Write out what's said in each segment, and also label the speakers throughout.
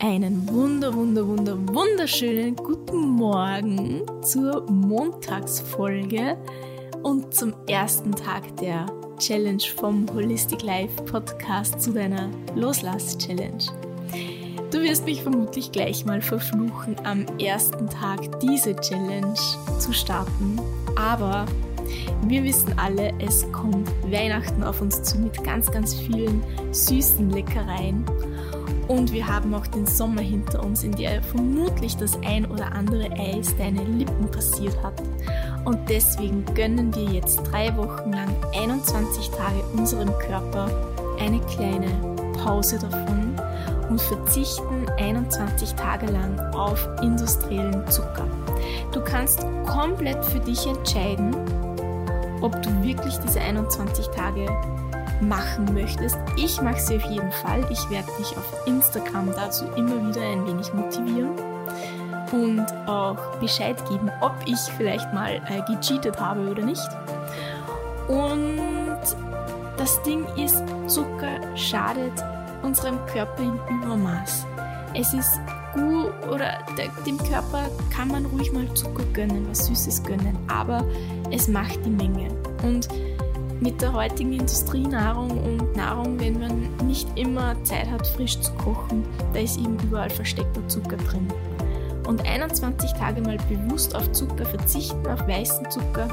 Speaker 1: Einen wunder, wunder, wunder, wunderschönen guten Morgen zur Montagsfolge und zum ersten Tag der Challenge vom Holistic Life Podcast zu deiner Loslass-Challenge. Du wirst mich vermutlich gleich mal verfluchen, am ersten Tag diese Challenge zu starten, aber wir wissen alle, es kommt Weihnachten auf uns zu mit ganz, ganz vielen süßen Leckereien. Und wir haben auch den Sommer hinter uns, in der vermutlich das ein oder andere Eis deine Lippen passiert hat. Und deswegen gönnen wir jetzt drei Wochen lang 21 Tage unserem Körper eine kleine Pause davon und verzichten 21 Tage lang auf industriellen Zucker. Du kannst komplett für dich entscheiden, ob du wirklich diese 21 Tage machen möchtest. Ich mache sie auf jeden Fall. Ich werde dich auf Instagram dazu immer wieder ein wenig motivieren und auch Bescheid geben, ob ich vielleicht mal äh, gecheatet habe oder nicht. Und das Ding ist, Zucker schadet unserem Körper in Übermaß. Es ist gut oder dem Körper kann man ruhig mal Zucker gönnen, was Süßes gönnen, aber es macht die Menge. Und mit der heutigen Industrienahrung und Nahrung, wenn man nicht immer Zeit hat, frisch zu kochen, da ist eben überall versteckter Zucker drin. Und 21 Tage mal bewusst auf Zucker verzichten, auf weißen Zucker,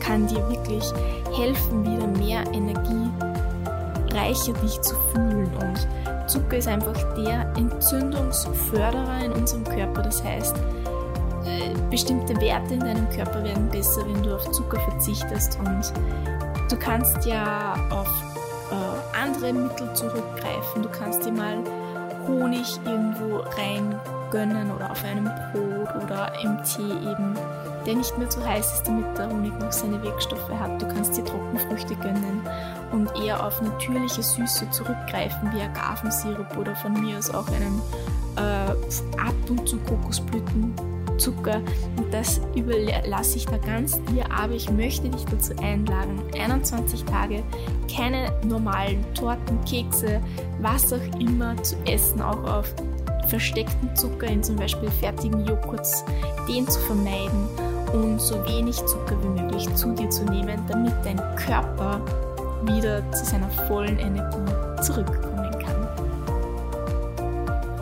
Speaker 1: kann dir wirklich helfen, wieder mehr Energie, reicher dich zu fühlen. Und Zucker ist einfach der Entzündungsförderer in unserem Körper. Das heißt, bestimmte Werte in deinem Körper werden besser, wenn du auf Zucker verzichtest und du kannst ja auf äh, andere Mittel zurückgreifen. Du kannst dir mal Honig irgendwo rein gönnen oder auf einem Brot oder im Tee eben, der nicht mehr zu heiß ist, damit der Honig noch seine Wirkstoffe hat. Du kannst dir Trockenfrüchte gönnen und eher auf natürliche Süße zurückgreifen, wie Agavensirup oder von mir aus auch einen äh, ab und zu Kokosblüten Zucker und das überlasse ich da ganz dir, aber ich möchte dich dazu einladen, 21 Tage keine normalen Torten, Kekse, was auch immer zu essen, auch auf versteckten Zucker in zum Beispiel fertigen Joghurts, den zu vermeiden und so wenig Zucker wie möglich zu dir zu nehmen, damit dein Körper wieder zu seiner vollen Energie zurückkommt.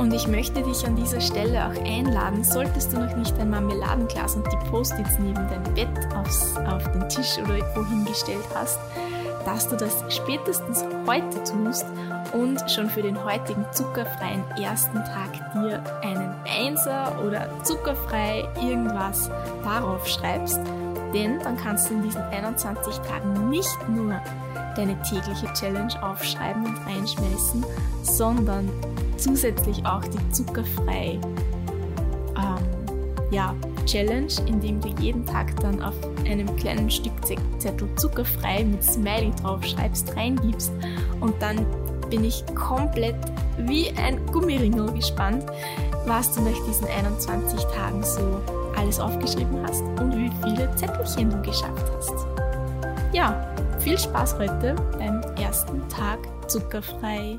Speaker 1: Und ich möchte dich an dieser Stelle auch einladen, solltest du noch nicht ein Marmeladenglas und die Post-its neben dein Bett aufs, auf den Tisch oder wohin gestellt hast, dass du das spätestens heute tust und schon für den heutigen zuckerfreien ersten Tag dir einen Einser oder zuckerfrei irgendwas darauf schreibst. Denn dann kannst du in diesen 21 Tagen nicht nur deine tägliche Challenge aufschreiben und reinschmeißen, sondern zusätzlich auch die zuckerfrei ähm, ja, Challenge, indem du jeden Tag dann auf einem kleinen Stück Zettel zuckerfrei mit Smiley draufschreibst, reingibst und dann bin ich komplett wie ein Gummiringel gespannt, was du nach diesen 21 Tagen so alles aufgeschrieben hast und wie viele Zettelchen du geschafft hast. Ja, viel Spaß heute beim ersten Tag zuckerfrei